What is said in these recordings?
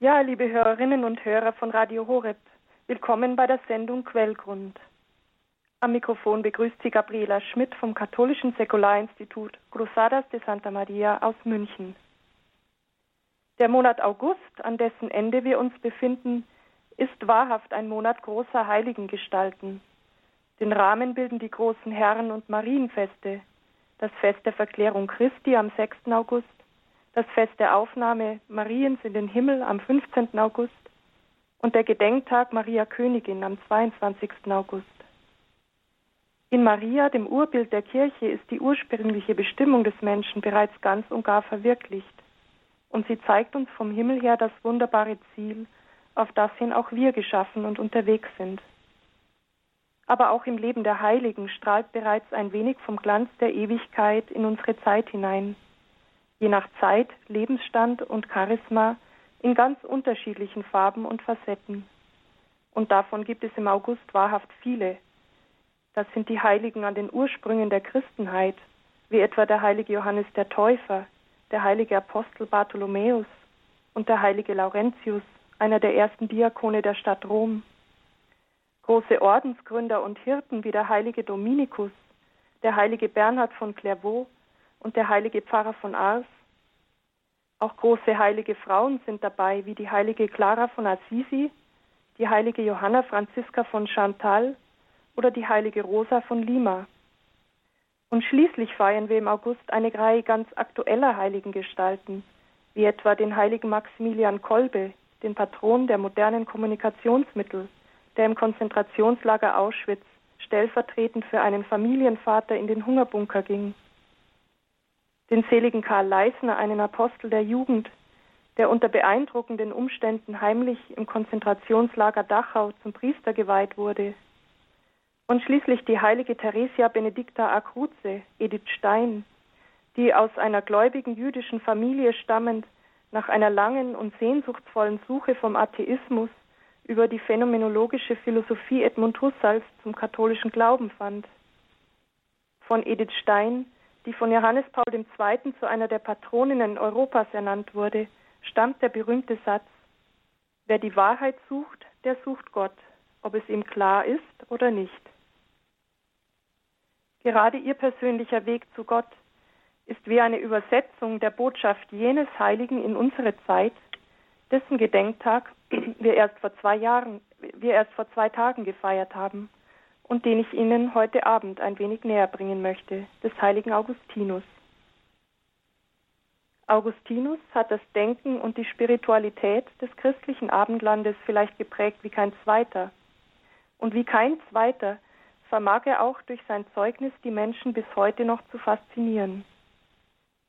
Ja, liebe Hörerinnen und Hörer von Radio Horeb, willkommen bei der Sendung Quellgrund. Am Mikrofon begrüßt Sie Gabriela Schmidt vom Katholischen Säkularinstitut Cruzadas de Santa Maria aus München. Der Monat August, an dessen Ende wir uns befinden, ist wahrhaft ein Monat großer Heiligengestalten. Den Rahmen bilden die großen Herren- und Marienfeste, das Fest der Verklärung Christi am 6. August, das Fest der Aufnahme Mariens in den Himmel am 15. August und der Gedenktag Maria Königin am 22. August. In Maria, dem Urbild der Kirche, ist die ursprüngliche Bestimmung des Menschen bereits ganz und gar verwirklicht. Und sie zeigt uns vom Himmel her das wunderbare Ziel, auf das hin auch wir geschaffen und unterwegs sind. Aber auch im Leben der Heiligen strahlt bereits ein wenig vom Glanz der Ewigkeit in unsere Zeit hinein je nach Zeit, Lebensstand und Charisma in ganz unterschiedlichen Farben und Facetten. Und davon gibt es im August wahrhaft viele. Das sind die Heiligen an den Ursprüngen der Christenheit, wie etwa der heilige Johannes der Täufer, der heilige Apostel Bartholomäus und der heilige Laurentius, einer der ersten Diakone der Stadt Rom. Große Ordensgründer und Hirten wie der heilige Dominikus, der heilige Bernhard von Clairvaux und der heilige Pfarrer von Ars. Auch große heilige Frauen sind dabei, wie die heilige Clara von Assisi, die heilige Johanna Franziska von Chantal oder die heilige Rosa von Lima. Und schließlich feiern wir im August eine Reihe ganz aktueller heiligen Gestalten, wie etwa den heiligen Maximilian Kolbe, den Patron der modernen Kommunikationsmittel, der im Konzentrationslager Auschwitz stellvertretend für einen Familienvater in den Hungerbunker ging den seligen Karl Leisner, einen Apostel der Jugend, der unter beeindruckenden Umständen heimlich im Konzentrationslager Dachau zum Priester geweiht wurde. Und schließlich die heilige Theresia Benedicta Akruse, Edith Stein, die aus einer gläubigen jüdischen Familie stammend nach einer langen und sehnsuchtsvollen Suche vom Atheismus über die phänomenologische Philosophie Edmund Husserls zum katholischen Glauben fand. Von Edith Stein die von Johannes Paul II. zu einer der Patroninnen Europas ernannt wurde, stammt der berühmte Satz, wer die Wahrheit sucht, der sucht Gott, ob es ihm klar ist oder nicht. Gerade ihr persönlicher Weg zu Gott ist wie eine Übersetzung der Botschaft jenes Heiligen in unsere Zeit, dessen Gedenktag wir erst vor zwei Jahren, wir erst vor zwei Tagen gefeiert haben und den ich Ihnen heute Abend ein wenig näher bringen möchte, des heiligen Augustinus. Augustinus hat das Denken und die Spiritualität des christlichen Abendlandes vielleicht geprägt wie kein zweiter. Und wie kein zweiter vermag er auch durch sein Zeugnis die Menschen bis heute noch zu faszinieren.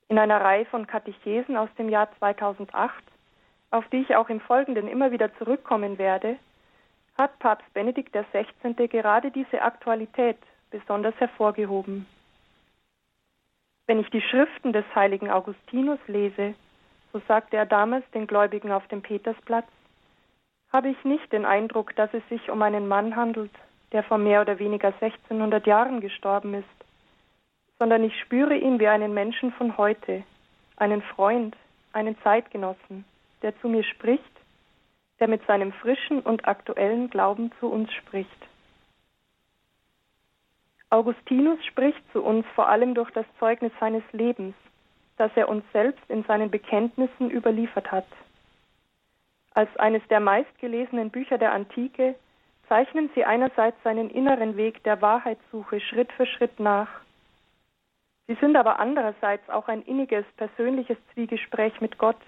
In einer Reihe von Katechesen aus dem Jahr 2008, auf die ich auch im Folgenden immer wieder zurückkommen werde, hat Papst Benedikt XVI. gerade diese Aktualität besonders hervorgehoben. Wenn ich die Schriften des heiligen Augustinus lese, so sagte er damals den Gläubigen auf dem Petersplatz, habe ich nicht den Eindruck, dass es sich um einen Mann handelt, der vor mehr oder weniger 1600 Jahren gestorben ist, sondern ich spüre ihn wie einen Menschen von heute, einen Freund, einen Zeitgenossen, der zu mir spricht der mit seinem frischen und aktuellen Glauben zu uns spricht. Augustinus spricht zu uns vor allem durch das Zeugnis seines Lebens, das er uns selbst in seinen Bekenntnissen überliefert hat. Als eines der meistgelesenen Bücher der Antike zeichnen sie einerseits seinen inneren Weg der Wahrheitssuche Schritt für Schritt nach. Sie sind aber andererseits auch ein inniges persönliches Zwiegespräch mit Gott,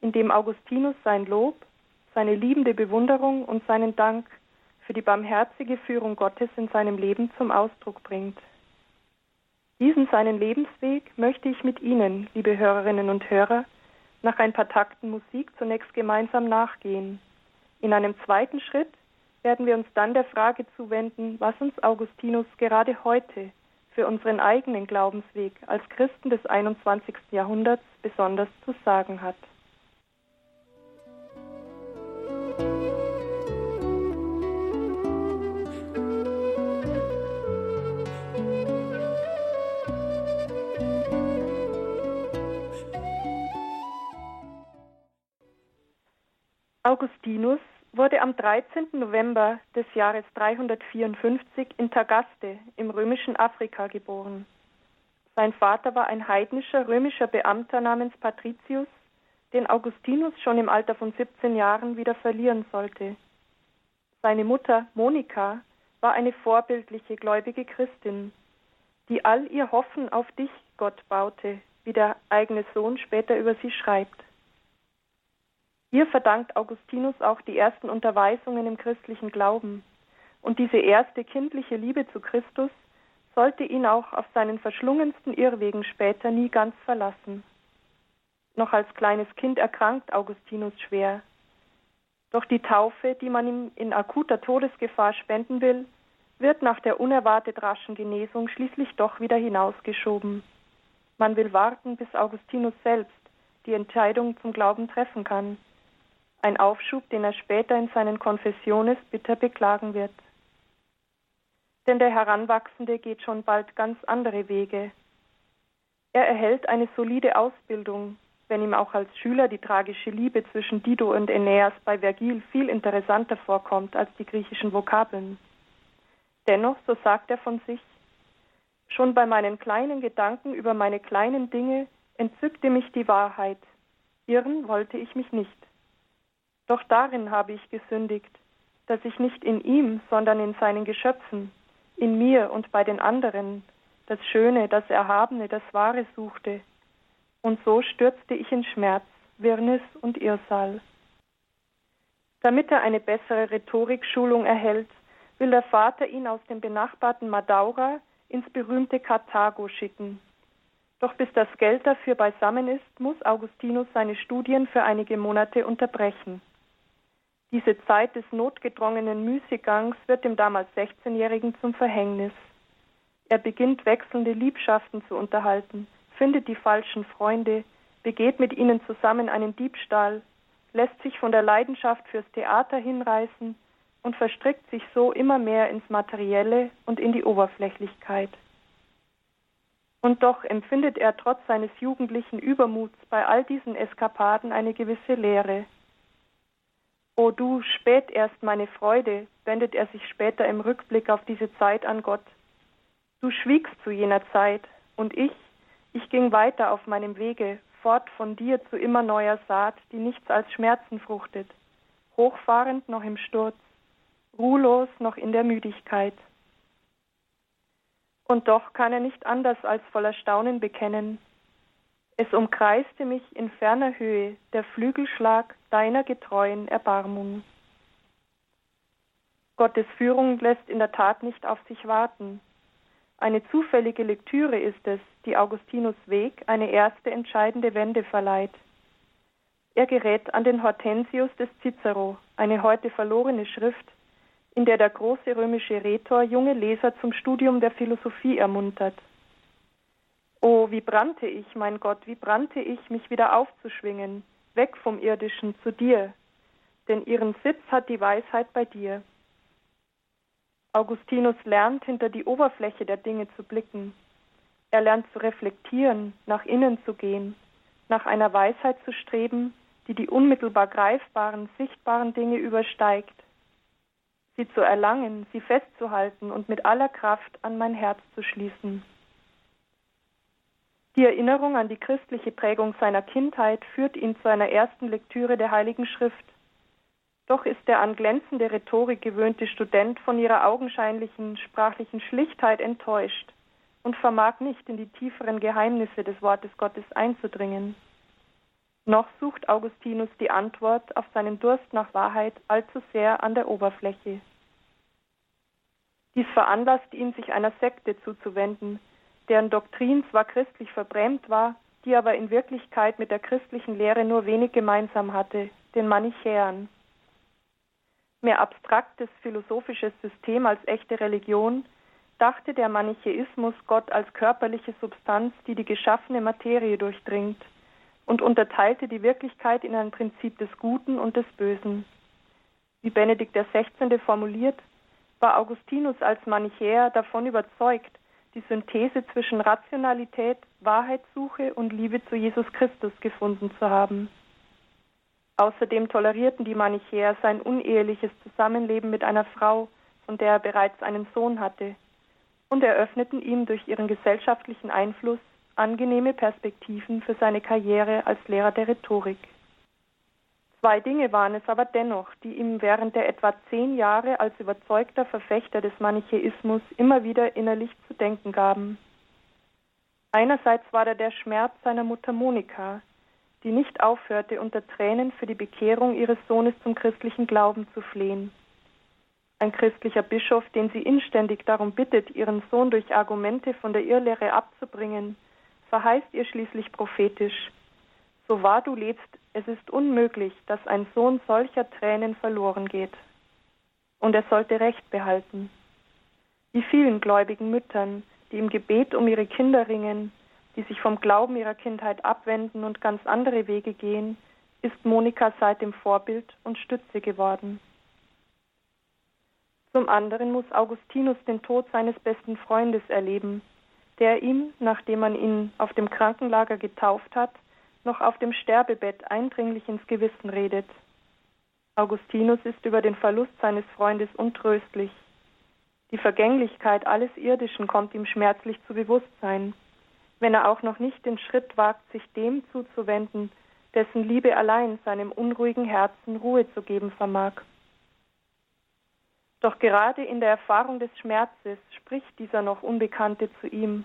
in dem Augustinus sein Lob, seine liebende Bewunderung und seinen Dank für die barmherzige Führung Gottes in seinem Leben zum Ausdruck bringt. Diesen seinen Lebensweg möchte ich mit Ihnen, liebe Hörerinnen und Hörer, nach ein paar Takten Musik zunächst gemeinsam nachgehen. In einem zweiten Schritt werden wir uns dann der Frage zuwenden, was uns Augustinus gerade heute für unseren eigenen Glaubensweg als Christen des 21. Jahrhunderts besonders zu sagen hat. Augustinus wurde am 13. November des Jahres 354 in Tagaste im römischen Afrika geboren. Sein Vater war ein heidnischer römischer Beamter namens Patricius, den Augustinus schon im Alter von 17 Jahren wieder verlieren sollte. Seine Mutter Monika war eine vorbildliche gläubige Christin, die all ihr Hoffen auf dich, Gott, baute, wie der eigene Sohn später über sie schreibt. Ihr verdankt Augustinus auch die ersten Unterweisungen im christlichen Glauben. Und diese erste kindliche Liebe zu Christus sollte ihn auch auf seinen verschlungensten Irrwegen später nie ganz verlassen. Noch als kleines Kind erkrankt Augustinus schwer. Doch die Taufe, die man ihm in akuter Todesgefahr spenden will, wird nach der unerwartet raschen Genesung schließlich doch wieder hinausgeschoben. Man will warten, bis Augustinus selbst die Entscheidung zum Glauben treffen kann ein Aufschub, den er später in seinen Konfessiones bitter beklagen wird. Denn der Heranwachsende geht schon bald ganz andere Wege. Er erhält eine solide Ausbildung, wenn ihm auch als Schüler die tragische Liebe zwischen Dido und Aeneas bei Vergil viel interessanter vorkommt als die griechischen Vokabeln. Dennoch, so sagt er von sich, schon bei meinen kleinen Gedanken über meine kleinen Dinge entzückte mich die Wahrheit. Irren wollte ich mich nicht. Doch darin habe ich gesündigt, dass ich nicht in ihm, sondern in seinen Geschöpfen, in mir und bei den anderen, das Schöne, das Erhabene, das Wahre suchte. Und so stürzte ich in Schmerz, Wirrnis und Irrsal. Damit er eine bessere Rhetorikschulung erhält, will der Vater ihn aus dem benachbarten Madaura ins berühmte Karthago schicken. Doch bis das Geld dafür beisammen ist, muss Augustinus seine Studien für einige Monate unterbrechen. Diese Zeit des notgedrungenen Müßiggangs wird dem damals 16-Jährigen zum Verhängnis. Er beginnt wechselnde Liebschaften zu unterhalten, findet die falschen Freunde, begeht mit ihnen zusammen einen Diebstahl, lässt sich von der Leidenschaft fürs Theater hinreißen und verstrickt sich so immer mehr ins Materielle und in die Oberflächlichkeit. Und doch empfindet er trotz seines jugendlichen Übermuts bei all diesen Eskapaden eine gewisse Leere. O du, spät erst meine Freude, wendet er sich später im Rückblick auf diese Zeit an Gott. Du schwiegst zu jener Zeit, und ich, ich ging weiter auf meinem Wege, fort von dir zu immer neuer Saat, die nichts als Schmerzen fruchtet, hochfahrend noch im Sturz, ruhlos noch in der Müdigkeit. Und doch kann er nicht anders als voller Staunen bekennen, es umkreiste mich in ferner Höhe der Flügelschlag deiner getreuen Erbarmung. Gottes Führung lässt in der Tat nicht auf sich warten. Eine zufällige Lektüre ist es, die Augustinus Weg eine erste entscheidende Wende verleiht. Er gerät an den Hortensius des Cicero, eine heute verlorene Schrift, in der der große römische Rhetor junge Leser zum Studium der Philosophie ermuntert. Oh, wie brannte ich, mein Gott, wie brannte ich, mich wieder aufzuschwingen, weg vom Irdischen zu dir, denn ihren Sitz hat die Weisheit bei dir. Augustinus lernt, hinter die Oberfläche der Dinge zu blicken. Er lernt zu reflektieren, nach innen zu gehen, nach einer Weisheit zu streben, die die unmittelbar greifbaren, sichtbaren Dinge übersteigt. Sie zu erlangen, sie festzuhalten und mit aller Kraft an mein Herz zu schließen. Die Erinnerung an die christliche Prägung seiner Kindheit führt ihn zu einer ersten Lektüre der Heiligen Schrift. Doch ist der an glänzende Rhetorik gewöhnte Student von ihrer augenscheinlichen sprachlichen Schlichtheit enttäuscht und vermag nicht in die tieferen Geheimnisse des Wortes Gottes einzudringen. Noch sucht Augustinus die Antwort auf seinen Durst nach Wahrheit allzu sehr an der Oberfläche. Dies veranlasst ihn, sich einer Sekte zuzuwenden, deren Doktrin zwar christlich verbrämt war, die aber in Wirklichkeit mit der christlichen Lehre nur wenig gemeinsam hatte, den Manichäern. Mehr abstraktes philosophisches System als echte Religion dachte der Manichäismus Gott als körperliche Substanz, die die geschaffene Materie durchdringt und unterteilte die Wirklichkeit in ein Prinzip des Guten und des Bösen. Wie Benedikt XVI. formuliert, war Augustinus als Manichäer davon überzeugt, die Synthese zwischen Rationalität, Wahrheitssuche und Liebe zu Jesus Christus gefunden zu haben. Außerdem tolerierten die Manichäer sein uneheliches Zusammenleben mit einer Frau, von der er bereits einen Sohn hatte, und eröffneten ihm durch ihren gesellschaftlichen Einfluss angenehme Perspektiven für seine Karriere als Lehrer der Rhetorik. Zwei Dinge waren es aber dennoch, die ihm während der etwa zehn Jahre als überzeugter Verfechter des Manichäismus immer wieder innerlich zu denken gaben. Einerseits war da der Schmerz seiner Mutter Monika, die nicht aufhörte, unter Tränen für die Bekehrung ihres Sohnes zum christlichen Glauben zu flehen. Ein christlicher Bischof, den sie inständig darum bittet, ihren Sohn durch Argumente von der Irrlehre abzubringen, verheißt ihr schließlich prophetisch, so wahr du lebst, es ist unmöglich, dass ein Sohn solcher Tränen verloren geht. Und er sollte Recht behalten. Wie vielen gläubigen Müttern, die im Gebet um ihre Kinder ringen, die sich vom Glauben ihrer Kindheit abwenden und ganz andere Wege gehen, ist Monika seitdem Vorbild und Stütze geworden. Zum anderen muss Augustinus den Tod seines besten Freundes erleben, der ihm, nachdem man ihn auf dem Krankenlager getauft hat, noch auf dem Sterbebett eindringlich ins Gewissen redet. Augustinus ist über den Verlust seines Freundes untröstlich. Die Vergänglichkeit alles Irdischen kommt ihm schmerzlich zu Bewusstsein, wenn er auch noch nicht den Schritt wagt, sich dem zuzuwenden, dessen Liebe allein seinem unruhigen Herzen Ruhe zu geben vermag. Doch gerade in der Erfahrung des Schmerzes spricht dieser noch Unbekannte zu ihm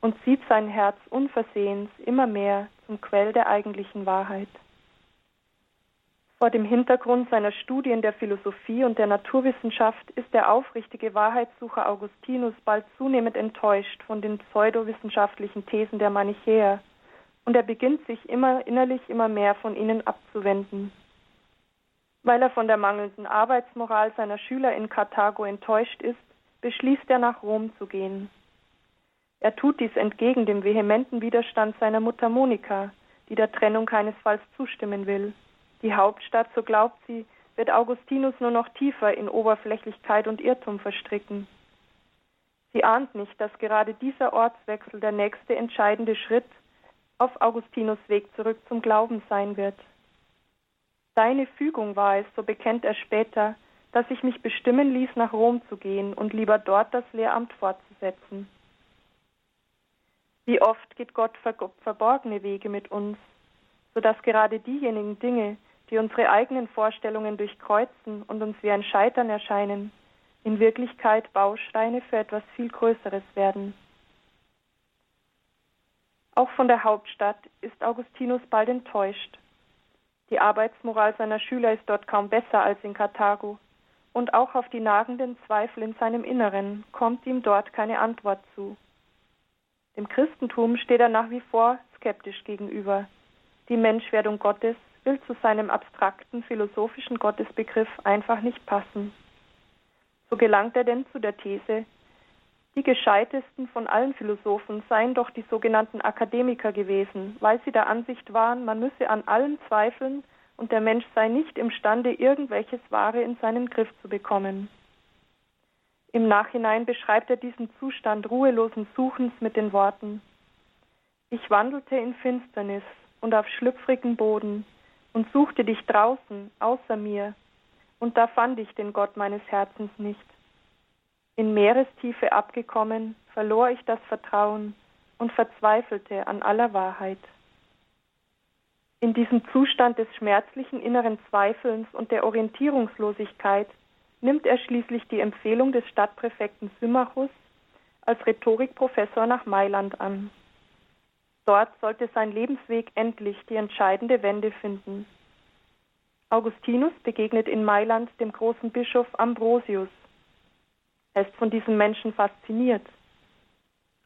und zieht sein Herz unversehens immer mehr zum Quell der eigentlichen Wahrheit. Vor dem Hintergrund seiner Studien der Philosophie und der Naturwissenschaft ist der aufrichtige Wahrheitssucher Augustinus bald zunehmend enttäuscht von den pseudowissenschaftlichen Thesen der Manichäer und er beginnt sich immer innerlich immer mehr von ihnen abzuwenden. Weil er von der mangelnden Arbeitsmoral seiner Schüler in Karthago enttäuscht ist, beschließt er nach Rom zu gehen. Er tut dies entgegen dem vehementen Widerstand seiner Mutter Monika, die der Trennung keinesfalls zustimmen will. Die Hauptstadt, so glaubt sie, wird Augustinus nur noch tiefer in Oberflächlichkeit und Irrtum verstricken. Sie ahnt nicht, dass gerade dieser Ortswechsel der nächste entscheidende Schritt auf Augustinus Weg zurück zum Glauben sein wird. Deine Fügung war es, so bekennt er später, dass ich mich bestimmen ließ, nach Rom zu gehen und lieber dort das Lehramt fortzusetzen. Wie oft geht Gott verborgene Wege mit uns, so dass gerade diejenigen Dinge, die unsere eigenen Vorstellungen durchkreuzen und uns wie ein Scheitern erscheinen, in Wirklichkeit Bausteine für etwas viel Größeres werden. Auch von der Hauptstadt ist Augustinus bald enttäuscht. Die Arbeitsmoral seiner Schüler ist dort kaum besser als in Karthago, und auch auf die nagenden Zweifel in seinem Inneren kommt ihm dort keine Antwort zu. Dem Christentum steht er nach wie vor skeptisch gegenüber. Die Menschwerdung Gottes will zu seinem abstrakten philosophischen Gottesbegriff einfach nicht passen. So gelangt er denn zu der These, die gescheitesten von allen Philosophen seien doch die sogenannten Akademiker gewesen, weil sie der Ansicht waren, man müsse an allem zweifeln und der Mensch sei nicht imstande, irgendwelches Wahre in seinen Griff zu bekommen. Im Nachhinein beschreibt er diesen Zustand ruhelosen Suchens mit den Worten Ich wandelte in Finsternis und auf schlüpfrigem Boden und suchte dich draußen, außer mir, und da fand ich den Gott meines Herzens nicht. In Meerestiefe abgekommen, verlor ich das Vertrauen und verzweifelte an aller Wahrheit. In diesem Zustand des schmerzlichen inneren Zweifelns und der Orientierungslosigkeit nimmt er schließlich die Empfehlung des Stadtpräfekten Symmachus als Rhetorikprofessor nach Mailand an. Dort sollte sein Lebensweg endlich die entscheidende Wende finden. Augustinus begegnet in Mailand dem großen Bischof Ambrosius. Er ist von diesem Menschen fasziniert.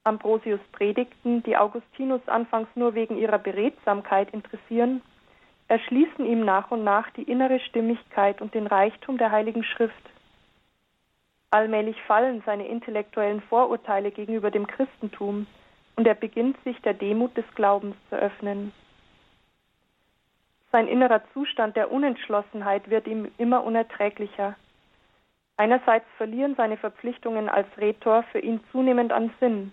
Ambrosius Predigten, die Augustinus anfangs nur wegen ihrer Beredsamkeit interessieren, erschließen ihm nach und nach die innere Stimmigkeit und den Reichtum der Heiligen Schrift. Allmählich fallen seine intellektuellen Vorurteile gegenüber dem Christentum und er beginnt sich der Demut des Glaubens zu öffnen. Sein innerer Zustand der Unentschlossenheit wird ihm immer unerträglicher. Einerseits verlieren seine Verpflichtungen als Rhetor für ihn zunehmend an Sinn.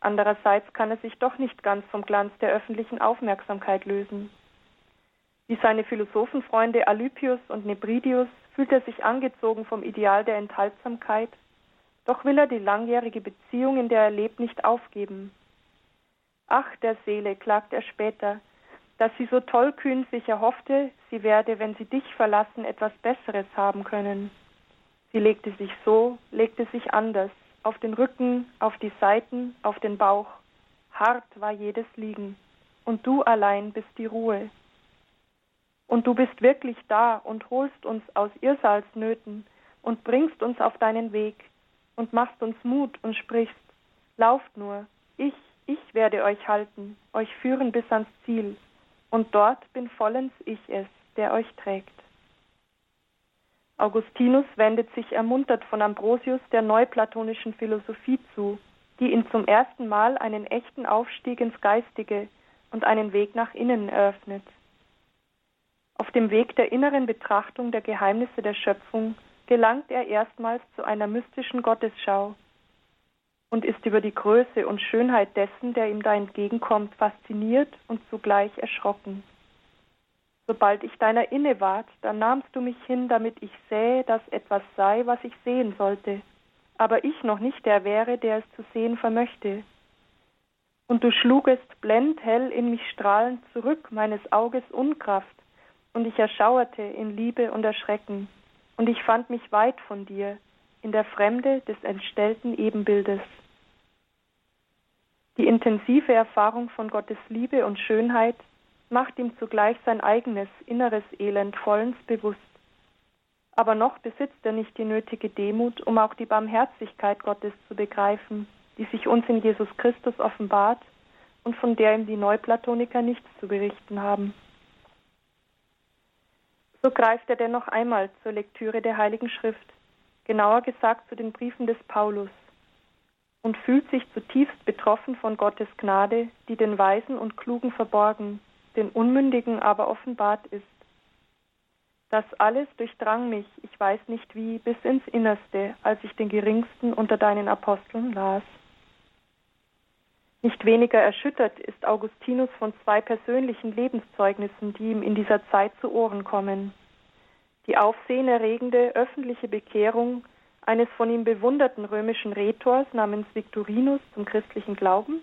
Andererseits kann er sich doch nicht ganz vom Glanz der öffentlichen Aufmerksamkeit lösen. Wie seine Philosophenfreunde Alypius und Nebridius fühlt er sich angezogen vom Ideal der Enthaltsamkeit, doch will er die langjährige Beziehung, in der er lebt, nicht aufgeben. Ach, der Seele, klagt er später, dass sie so tollkühn sich erhoffte, sie werde, wenn sie dich verlassen, etwas Besseres haben können. Sie legte sich so, legte sich anders, auf den Rücken, auf die Seiten, auf den Bauch. Hart war jedes Liegen, und du allein bist die Ruhe. Und du bist wirklich da und holst uns aus Irrsalsnöten und bringst uns auf deinen Weg und machst uns Mut und sprichst, lauft nur, ich, ich werde euch halten, euch führen bis ans Ziel, und dort bin vollends ich es, der euch trägt. Augustinus wendet sich ermuntert von Ambrosius der neuplatonischen Philosophie zu, die ihm zum ersten Mal einen echten Aufstieg ins Geistige und einen Weg nach innen eröffnet. Auf dem Weg der inneren Betrachtung der Geheimnisse der Schöpfung gelangt er erstmals zu einer mystischen Gottesschau und ist über die Größe und Schönheit dessen, der ihm da entgegenkommt, fasziniert und zugleich erschrocken. Sobald ich deiner inne ward, dann nahmst du mich hin, damit ich sähe, dass etwas sei, was ich sehen sollte, aber ich noch nicht der wäre, der es zu sehen vermöchte. Und du schlugest blendhell in mich strahlend zurück meines Auges Unkraft, und ich erschauerte in Liebe und Erschrecken, und ich fand mich weit von dir, in der Fremde des entstellten Ebenbildes. Die intensive Erfahrung von Gottes Liebe und Schönheit macht ihm zugleich sein eigenes inneres Elend vollends bewusst. Aber noch besitzt er nicht die nötige Demut, um auch die Barmherzigkeit Gottes zu begreifen, die sich uns in Jesus Christus offenbart und von der ihm die Neuplatoniker nichts zu berichten haben. So greift er dennoch einmal zur Lektüre der Heiligen Schrift, genauer gesagt zu den Briefen des Paulus, und fühlt sich zutiefst betroffen von Gottes Gnade, die den Weisen und Klugen verborgen, den Unmündigen aber offenbart ist. Das alles durchdrang mich, ich weiß nicht wie, bis ins Innerste, als ich den geringsten unter deinen Aposteln las. Nicht weniger erschüttert ist Augustinus von zwei persönlichen Lebenszeugnissen, die ihm in dieser Zeit zu Ohren kommen. Die aufsehenerregende öffentliche Bekehrung eines von ihm bewunderten römischen Rhetors namens Victorinus zum christlichen Glauben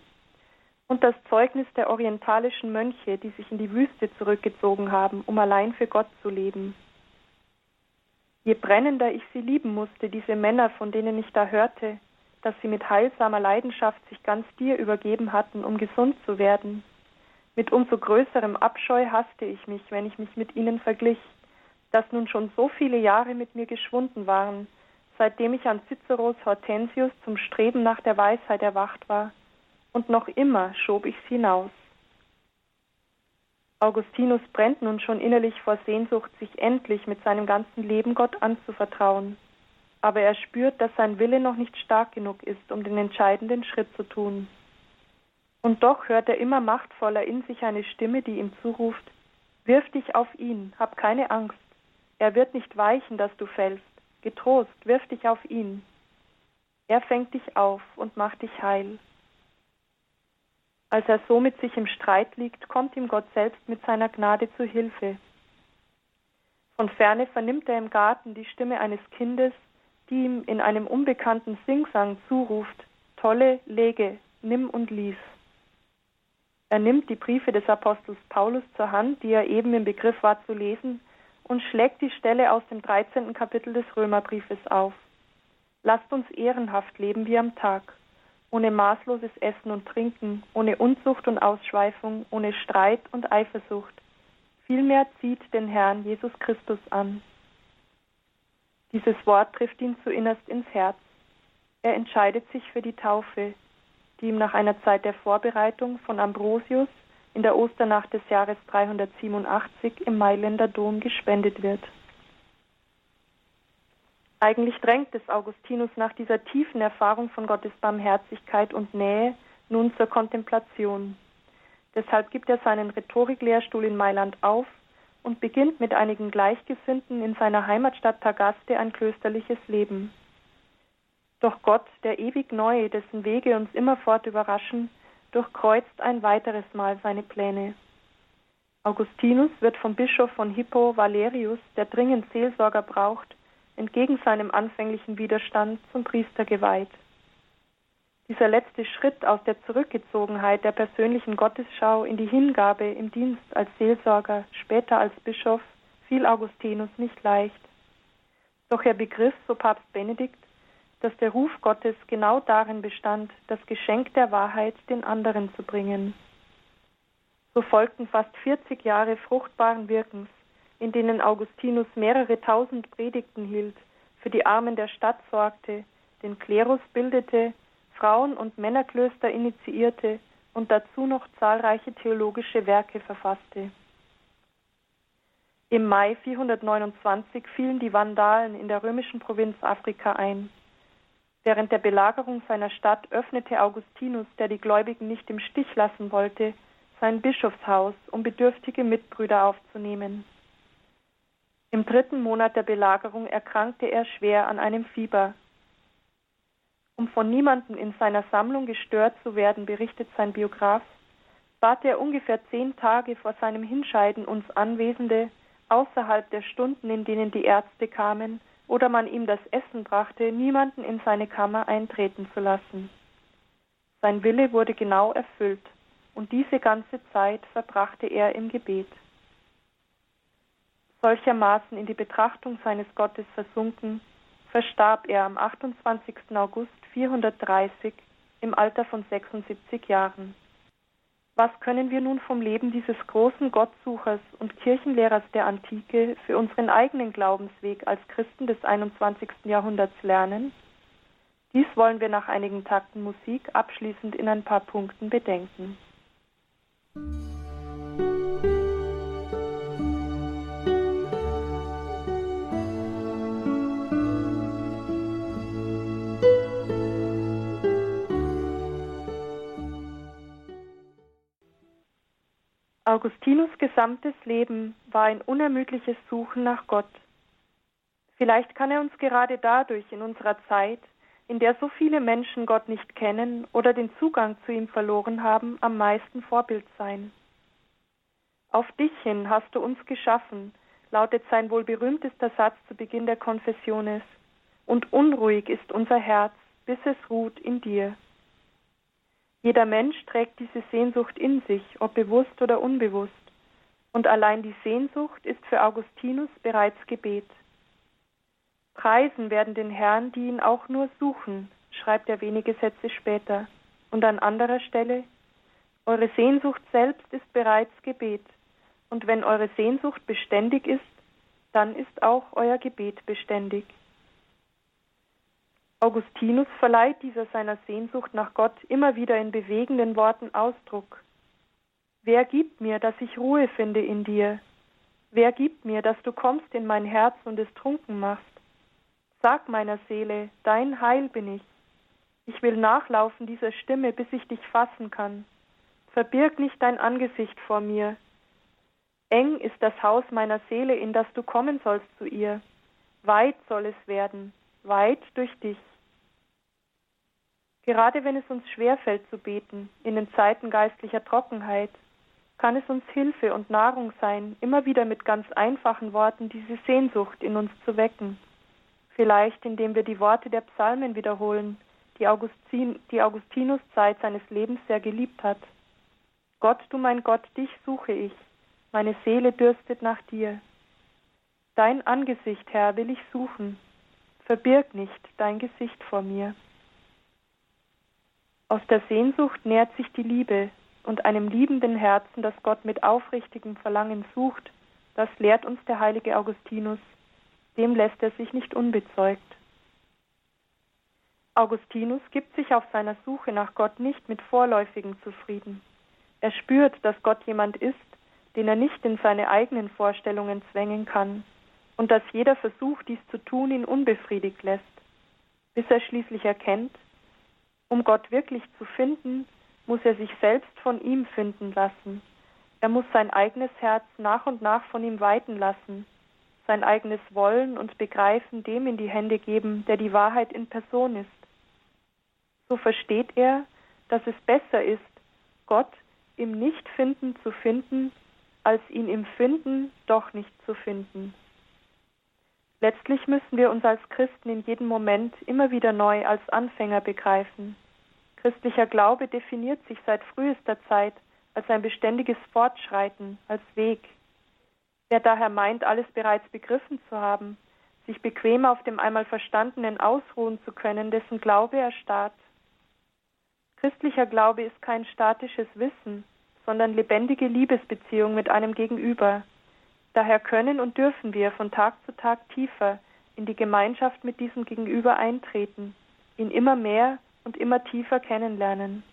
und das Zeugnis der orientalischen Mönche, die sich in die Wüste zurückgezogen haben, um allein für Gott zu leben. Je brennender ich sie lieben musste, diese Männer, von denen ich da hörte, dass sie mit heilsamer Leidenschaft sich ganz dir übergeben hatten, um gesund zu werden, mit umso größerem Abscheu hasste ich mich, wenn ich mich mit ihnen verglich, dass nun schon so viele Jahre mit mir geschwunden waren, seitdem ich an Ciceros Hortensius zum Streben nach der Weisheit erwacht war, und noch immer schob ich's hinaus. Augustinus brennt nun schon innerlich vor Sehnsucht, sich endlich mit seinem ganzen Leben Gott anzuvertrauen. Aber er spürt, dass sein Wille noch nicht stark genug ist, um den entscheidenden Schritt zu tun. Und doch hört er immer machtvoller in sich eine Stimme, die ihm zuruft, Wirf dich auf ihn, hab keine Angst. Er wird nicht weichen, dass du fällst. Getrost, wirf dich auf ihn. Er fängt dich auf und macht dich heil. Als er so mit sich im Streit liegt, kommt ihm Gott selbst mit seiner Gnade zu Hilfe. Von ferne vernimmt er im Garten die Stimme eines Kindes, die ihm in einem unbekannten Singsang zuruft, Tolle, lege, nimm und lies. Er nimmt die Briefe des Apostels Paulus zur Hand, die er eben im Begriff war zu lesen, und schlägt die Stelle aus dem 13. Kapitel des Römerbriefes auf. Lasst uns ehrenhaft leben wie am Tag ohne maßloses Essen und Trinken, ohne Unzucht und Ausschweifung, ohne Streit und Eifersucht. Vielmehr zieht den Herrn Jesus Christus an. Dieses Wort trifft ihn zuinnerst ins Herz. Er entscheidet sich für die Taufe, die ihm nach einer Zeit der Vorbereitung von Ambrosius in der Osternacht des Jahres 387 im Mailänder Dom gespendet wird. Eigentlich drängt es Augustinus nach dieser tiefen Erfahrung von Gottes Barmherzigkeit und Nähe nun zur Kontemplation. Deshalb gibt er seinen Rhetoriklehrstuhl in Mailand auf und beginnt mit einigen Gleichgesinnten in seiner Heimatstadt Tagaste ein klösterliches Leben. Doch Gott, der ewig Neue, dessen Wege uns immerfort überraschen, durchkreuzt ein weiteres Mal seine Pläne. Augustinus wird vom Bischof von Hippo Valerius, der dringend Seelsorger braucht, entgegen seinem anfänglichen Widerstand zum Priester geweiht. Dieser letzte Schritt aus der Zurückgezogenheit der persönlichen Gottesschau in die Hingabe im Dienst als Seelsorger, später als Bischof, fiel Augustinus nicht leicht. Doch er begriff, so Papst Benedikt, dass der Ruf Gottes genau darin bestand, das Geschenk der Wahrheit den anderen zu bringen. So folgten fast 40 Jahre fruchtbaren Wirkens, in denen Augustinus mehrere tausend Predigten hielt, für die Armen der Stadt sorgte, den Klerus bildete, Frauen- und Männerklöster initiierte und dazu noch zahlreiche theologische Werke verfasste. Im Mai 429 fielen die Vandalen in der römischen Provinz Afrika ein. Während der Belagerung seiner Stadt öffnete Augustinus, der die Gläubigen nicht im Stich lassen wollte, sein Bischofshaus, um bedürftige Mitbrüder aufzunehmen. Im dritten Monat der Belagerung erkrankte er schwer an einem Fieber. Um von niemandem in seiner Sammlung gestört zu werden, berichtet sein Biograf, bat er ungefähr zehn Tage vor seinem Hinscheiden uns Anwesende, außerhalb der Stunden, in denen die Ärzte kamen oder man ihm das Essen brachte, niemanden in seine Kammer eintreten zu lassen. Sein Wille wurde genau erfüllt und diese ganze Zeit verbrachte er im Gebet. Solchermaßen in die Betrachtung seines Gottes versunken, verstarb er am 28. August 430 im Alter von 76 Jahren. Was können wir nun vom Leben dieses großen Gottsuchers und Kirchenlehrers der Antike für unseren eigenen Glaubensweg als Christen des 21. Jahrhunderts lernen? Dies wollen wir nach einigen Takten Musik abschließend in ein paar Punkten bedenken. Augustinus gesamtes Leben war ein unermüdliches Suchen nach Gott. Vielleicht kann er uns gerade dadurch in unserer Zeit in der so viele Menschen Gott nicht kennen oder den Zugang zu ihm verloren haben, am meisten Vorbild sein. Auf dich hin hast du uns geschaffen, lautet sein wohl berühmtester Satz zu Beginn der Konfessiones, und unruhig ist unser Herz, bis es ruht in dir. Jeder Mensch trägt diese Sehnsucht in sich, ob bewusst oder unbewusst, und allein die Sehnsucht ist für Augustinus bereits Gebet. Preisen werden den Herrn, die ihn auch nur suchen, schreibt er wenige Sätze später. Und an anderer Stelle, eure Sehnsucht selbst ist bereits Gebet. Und wenn eure Sehnsucht beständig ist, dann ist auch euer Gebet beständig. Augustinus verleiht dieser seiner Sehnsucht nach Gott immer wieder in bewegenden Worten Ausdruck. Wer gibt mir, dass ich Ruhe finde in dir? Wer gibt mir, dass du kommst in mein Herz und es trunken machst? Sag meiner Seele, dein Heil bin ich. Ich will nachlaufen dieser Stimme, bis ich dich fassen kann. Verbirg nicht dein Angesicht vor mir. Eng ist das Haus meiner Seele, in das du kommen sollst zu ihr. Weit soll es werden, weit durch dich. Gerade wenn es uns schwerfällt zu beten, in den Zeiten geistlicher Trockenheit, kann es uns Hilfe und Nahrung sein, immer wieder mit ganz einfachen Worten diese Sehnsucht in uns zu wecken. Vielleicht indem wir die Worte der Psalmen wiederholen, die, Augustin, die Augustinus Zeit seines Lebens sehr geliebt hat. Gott, du mein Gott, dich suche ich, meine Seele dürstet nach dir. Dein Angesicht, Herr, will ich suchen, verbirg nicht dein Gesicht vor mir. Aus der Sehnsucht nährt sich die Liebe, und einem liebenden Herzen, das Gott mit aufrichtigem Verlangen sucht, das lehrt uns der heilige Augustinus dem lässt er sich nicht unbezeugt. Augustinus gibt sich auf seiner Suche nach Gott nicht mit Vorläufigen zufrieden. Er spürt, dass Gott jemand ist, den er nicht in seine eigenen Vorstellungen zwängen kann, und dass jeder Versuch, dies zu tun, ihn unbefriedigt lässt, bis er schließlich erkennt, um Gott wirklich zu finden, muss er sich selbst von ihm finden lassen. Er muss sein eigenes Herz nach und nach von ihm weiten lassen, sein eigenes Wollen und Begreifen dem in die Hände geben, der die Wahrheit in Person ist. So versteht er, dass es besser ist, Gott im Nichtfinden zu finden, als ihn im Finden doch nicht zu finden. Letztlich müssen wir uns als Christen in jedem Moment immer wieder neu als Anfänger begreifen. Christlicher Glaube definiert sich seit frühester Zeit als ein beständiges Fortschreiten, als Weg. Wer daher meint, alles bereits begriffen zu haben, sich bequem auf dem einmal Verstandenen ausruhen zu können, dessen Glaube erstarrt. Christlicher Glaube ist kein statisches Wissen, sondern lebendige Liebesbeziehung mit einem Gegenüber. Daher können und dürfen wir von Tag zu Tag tiefer in die Gemeinschaft mit diesem Gegenüber eintreten, ihn immer mehr und immer tiefer kennenlernen.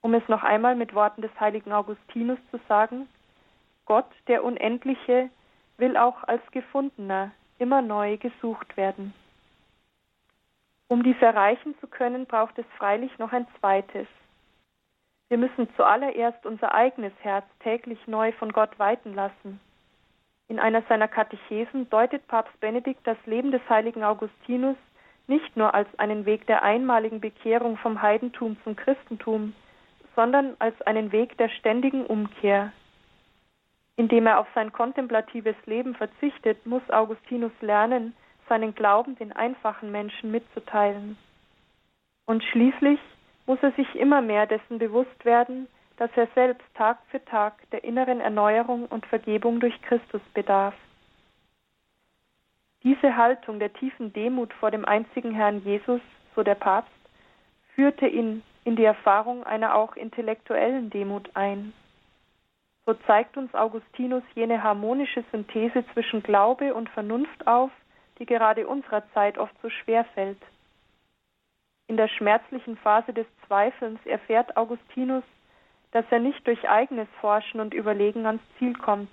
Um es noch einmal mit Worten des heiligen Augustinus zu sagen, Gott, der Unendliche, will auch als Gefundener immer neu gesucht werden. Um dies erreichen zu können, braucht es freilich noch ein zweites. Wir müssen zuallererst unser eigenes Herz täglich neu von Gott weiten lassen. In einer seiner Katechesen deutet Papst Benedikt das Leben des heiligen Augustinus nicht nur als einen Weg der einmaligen Bekehrung vom Heidentum zum Christentum, sondern als einen Weg der ständigen Umkehr. Indem er auf sein kontemplatives Leben verzichtet, muss Augustinus lernen, seinen Glauben den einfachen Menschen mitzuteilen. Und schließlich muss er sich immer mehr dessen bewusst werden, dass er selbst Tag für Tag der inneren Erneuerung und Vergebung durch Christus bedarf. Diese Haltung der tiefen Demut vor dem einzigen Herrn Jesus, so der Papst, führte ihn in die Erfahrung einer auch intellektuellen Demut ein. So zeigt uns Augustinus jene harmonische Synthese zwischen Glaube und Vernunft auf, die gerade unserer Zeit oft so schwer fällt. In der schmerzlichen Phase des Zweifelns erfährt Augustinus, dass er nicht durch eigenes Forschen und Überlegen ans Ziel kommt,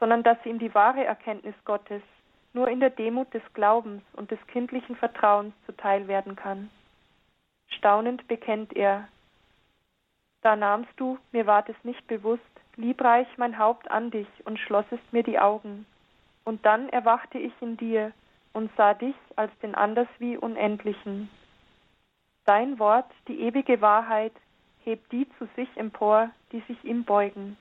sondern dass ihm die wahre Erkenntnis Gottes nur in der Demut des Glaubens und des kindlichen Vertrauens zuteil werden kann. Staunend bekennt er, da nahmst du, mir ward es nicht bewusst, liebreich mein Haupt an dich und schlossest mir die Augen. Und dann erwachte ich in dir und sah dich als den anderswie Unendlichen. Dein Wort, die ewige Wahrheit, hebt die zu sich empor, die sich ihm beugen.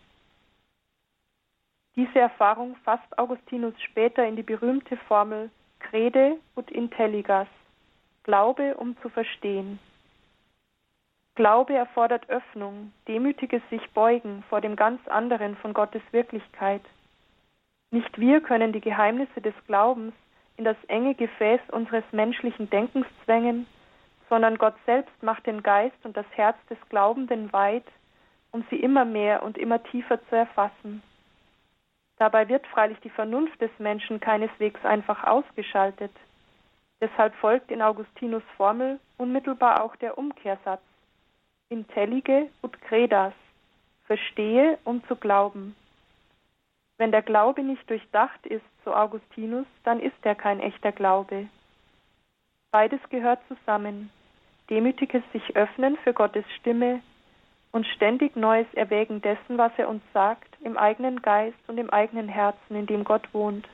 Diese Erfahrung fasst Augustinus später in die berühmte Formel Crede ut intelligas, Glaube, um zu verstehen. Glaube erfordert Öffnung, demütiges sich beugen vor dem ganz anderen von Gottes Wirklichkeit. Nicht wir können die Geheimnisse des Glaubens in das enge Gefäß unseres menschlichen Denkens zwängen, sondern Gott selbst macht den Geist und das Herz des Glaubenden weit, um sie immer mehr und immer tiefer zu erfassen. Dabei wird freilich die Vernunft des Menschen keineswegs einfach ausgeschaltet. Deshalb folgt in Augustinus Formel unmittelbar auch der Umkehrsatz intellige ut credas, verstehe, um zu glauben. Wenn der Glaube nicht durchdacht ist, so Augustinus, dann ist er kein echter Glaube. Beides gehört zusammen. Demütiges sich öffnen für Gottes Stimme und ständig neues Erwägen dessen, was er uns sagt, im eigenen Geist und im eigenen Herzen, in dem Gott wohnt.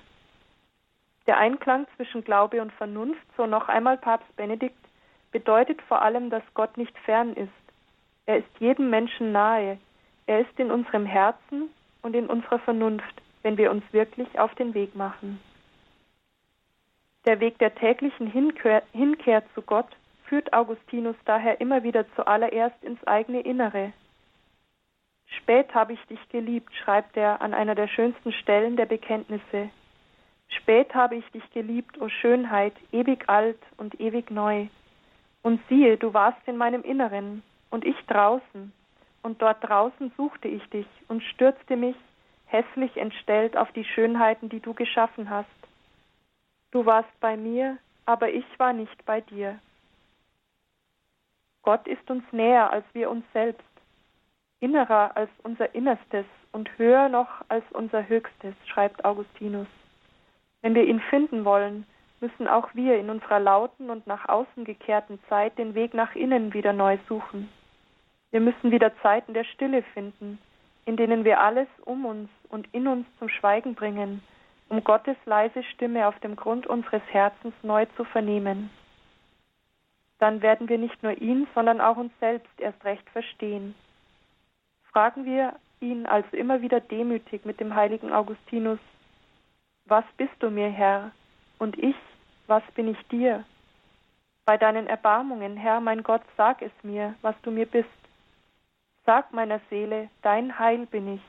Der Einklang zwischen Glaube und Vernunft, so noch einmal Papst Benedikt, bedeutet vor allem, dass Gott nicht fern ist, er ist jedem Menschen nahe. Er ist in unserem Herzen und in unserer Vernunft, wenn wir uns wirklich auf den Weg machen. Der Weg der täglichen Hinkehr, Hinkehr zu Gott führt Augustinus daher immer wieder zuallererst ins eigene Innere. Spät habe ich dich geliebt, schreibt er an einer der schönsten Stellen der Bekenntnisse. Spät habe ich dich geliebt, o Schönheit, ewig alt und ewig neu. Und siehe, du warst in meinem Inneren, und ich draußen, und dort draußen suchte ich dich und stürzte mich, hässlich entstellt, auf die Schönheiten, die du geschaffen hast. Du warst bei mir, aber ich war nicht bei dir. Gott ist uns näher als wir uns selbst, innerer als unser Innerstes und höher noch als unser Höchstes, schreibt Augustinus. Wenn wir ihn finden wollen, müssen auch wir in unserer lauten und nach außen gekehrten Zeit den Weg nach innen wieder neu suchen. Wir müssen wieder Zeiten der Stille finden, in denen wir alles um uns und in uns zum Schweigen bringen, um Gottes leise Stimme auf dem Grund unseres Herzens neu zu vernehmen. Dann werden wir nicht nur ihn, sondern auch uns selbst erst recht verstehen. Fragen wir ihn also immer wieder demütig mit dem heiligen Augustinus, Was bist du mir, Herr? Und ich, was bin ich dir? Bei deinen Erbarmungen, Herr, mein Gott, sag es mir, was du mir bist. Sag meiner Seele, dein Heil bin ich,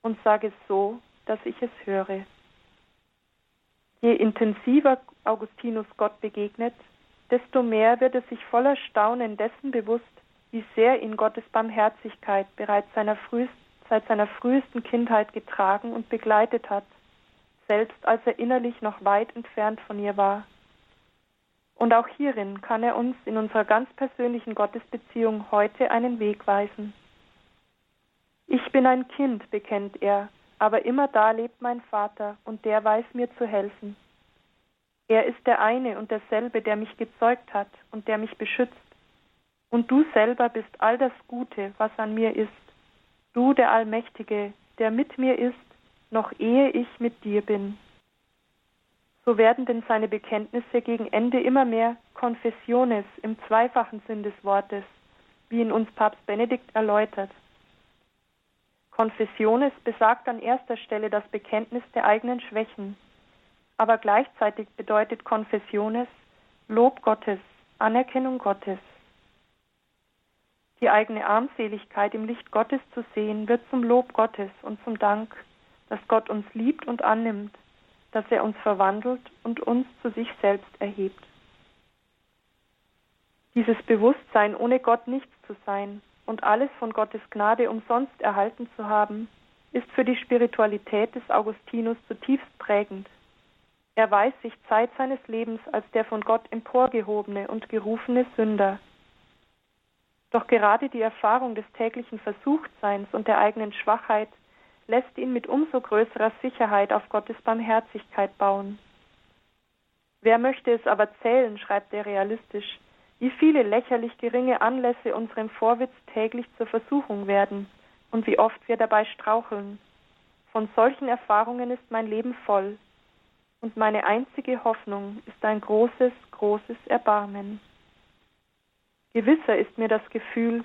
und sag es so, dass ich es höre. Je intensiver Augustinus Gott begegnet, desto mehr wird er sich voller Staunen dessen bewusst, wie sehr ihn Gottes Barmherzigkeit bereits seiner seit seiner frühesten Kindheit getragen und begleitet hat, selbst als er innerlich noch weit entfernt von ihr war. Und auch hierin kann er uns in unserer ganz persönlichen Gottesbeziehung heute einen Weg weisen. Ich bin ein Kind, bekennt er, aber immer da lebt mein Vater, und der weiß mir zu helfen. Er ist der eine und derselbe, der mich gezeugt hat und der mich beschützt. Und du selber bist all das Gute, was an mir ist. Du, der Allmächtige, der mit mir ist, noch ehe ich mit dir bin. So werden denn seine Bekenntnisse gegen Ende immer mehr Confessiones im zweifachen Sinn des Wortes, wie ihn uns Papst Benedikt erläutert. Confessiones besagt an erster Stelle das Bekenntnis der eigenen Schwächen, aber gleichzeitig bedeutet Confessiones Lob Gottes, Anerkennung Gottes. Die eigene Armseligkeit im Licht Gottes zu sehen, wird zum Lob Gottes und zum Dank, dass Gott uns liebt und annimmt, dass er uns verwandelt und uns zu sich selbst erhebt. Dieses Bewusstsein, ohne Gott nichts zu sein, und alles von Gottes Gnade umsonst erhalten zu haben, ist für die Spiritualität des Augustinus zutiefst prägend. Er weiß sich Zeit seines Lebens als der von Gott emporgehobene und gerufene Sünder. Doch gerade die Erfahrung des täglichen Versuchtseins und der eigenen Schwachheit lässt ihn mit umso größerer Sicherheit auf Gottes Barmherzigkeit bauen. Wer möchte es aber zählen, schreibt er realistisch, wie viele lächerlich geringe Anlässe unserem Vorwitz täglich zur Versuchung werden und wie oft wir dabei straucheln. Von solchen Erfahrungen ist mein Leben voll und meine einzige Hoffnung ist ein großes, großes Erbarmen. Gewisser ist mir das Gefühl,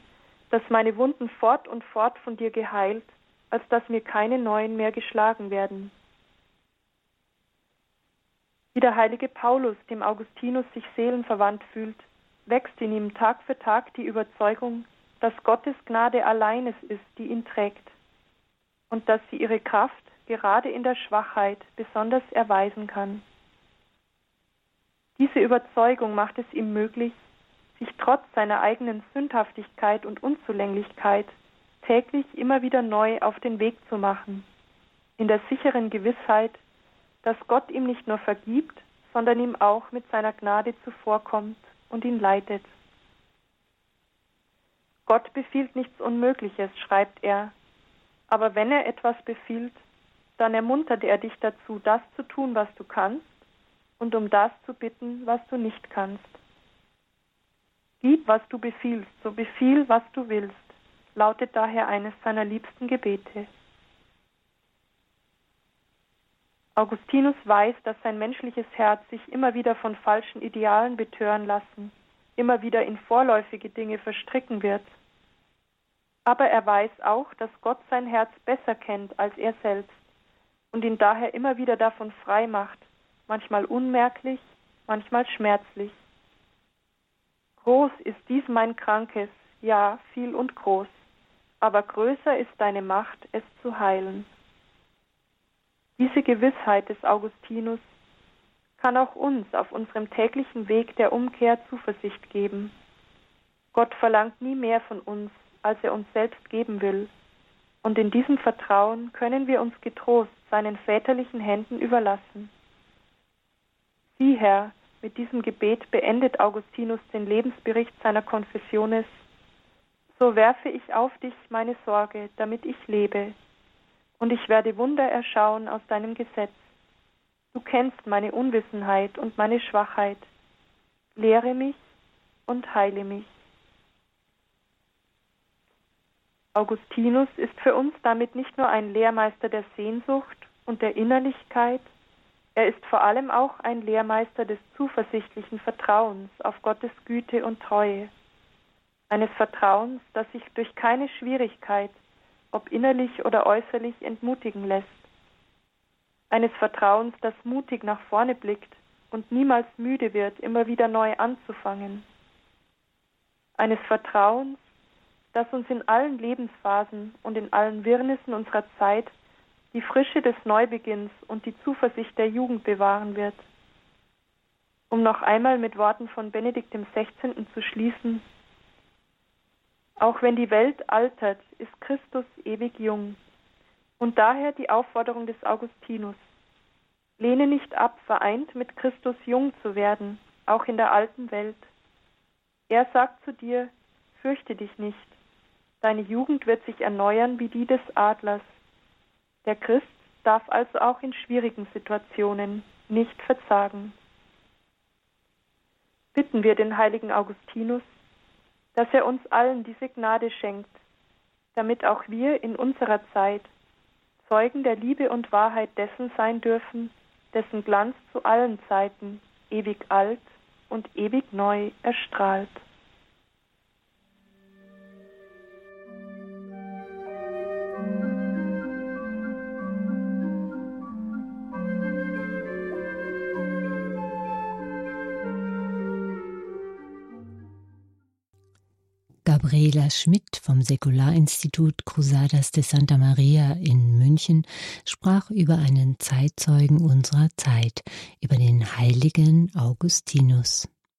dass meine Wunden fort und fort von dir geheilt, als dass mir keine neuen mehr geschlagen werden. Wie der heilige Paulus dem Augustinus sich seelenverwandt fühlt, wächst in ihm Tag für Tag die Überzeugung, dass Gottes Gnade allein es ist, die ihn trägt und dass sie ihre Kraft gerade in der Schwachheit besonders erweisen kann. Diese Überzeugung macht es ihm möglich, sich trotz seiner eigenen Sündhaftigkeit und Unzulänglichkeit täglich immer wieder neu auf den Weg zu machen, in der sicheren Gewissheit, dass Gott ihm nicht nur vergibt, sondern ihm auch mit seiner Gnade zuvorkommt und ihn leitet. Gott befiehlt nichts Unmögliches, schreibt er, aber wenn er etwas befiehlt, dann ermuntert er dich dazu, das zu tun, was du kannst, und um das zu bitten, was du nicht kannst. Gib, was du befiehlst, so befiehl, was du willst, lautet daher eines seiner liebsten Gebete. Augustinus weiß, dass sein menschliches Herz sich immer wieder von falschen Idealen betören lassen, immer wieder in vorläufige Dinge verstricken wird. Aber er weiß auch, dass Gott sein Herz besser kennt als er selbst und ihn daher immer wieder davon frei macht, manchmal unmerklich, manchmal schmerzlich. Groß ist dies mein Krankes, ja, viel und groß, aber größer ist deine Macht, es zu heilen. Diese Gewissheit des Augustinus kann auch uns auf unserem täglichen Weg der Umkehr Zuversicht geben. Gott verlangt nie mehr von uns, als er uns selbst geben will, und in diesem Vertrauen können wir uns getrost seinen väterlichen Händen überlassen. Sieh, Herr, mit diesem Gebet beendet Augustinus den Lebensbericht seiner Konfessiones. So werfe ich auf dich meine Sorge, damit ich lebe, und ich werde Wunder erschauen aus deinem Gesetz. Du kennst meine Unwissenheit und meine Schwachheit. Lehre mich und heile mich. Augustinus ist für uns damit nicht nur ein Lehrmeister der Sehnsucht und der Innerlichkeit, er ist vor allem auch ein Lehrmeister des zuversichtlichen Vertrauens auf Gottes Güte und Treue, eines Vertrauens, das sich durch keine Schwierigkeit, ob innerlich oder äußerlich, entmutigen lässt. Eines Vertrauens, das mutig nach vorne blickt und niemals müde wird, immer wieder neu anzufangen. Eines Vertrauens, das uns in allen Lebensphasen und in allen Wirrnissen unserer Zeit die Frische des Neubeginns und die Zuversicht der Jugend bewahren wird. Um noch einmal mit Worten von Benedikt XVI. zu schließen, auch wenn die Welt altert, ist Christus ewig jung. Und daher die Aufforderung des Augustinus. Lehne nicht ab, vereint mit Christus jung zu werden, auch in der alten Welt. Er sagt zu dir, fürchte dich nicht, deine Jugend wird sich erneuern wie die des Adlers. Der Christ darf also auch in schwierigen Situationen nicht verzagen. Bitten wir den heiligen Augustinus, dass er uns allen diese Gnade schenkt, damit auch wir in unserer Zeit Zeugen der Liebe und Wahrheit dessen sein dürfen, dessen Glanz zu allen Zeiten ewig alt und ewig neu erstrahlt. Gabriela Schmidt vom Säkularinstitut Cruzadas de Santa Maria in München sprach über einen Zeitzeugen unserer Zeit, über den heiligen Augustinus.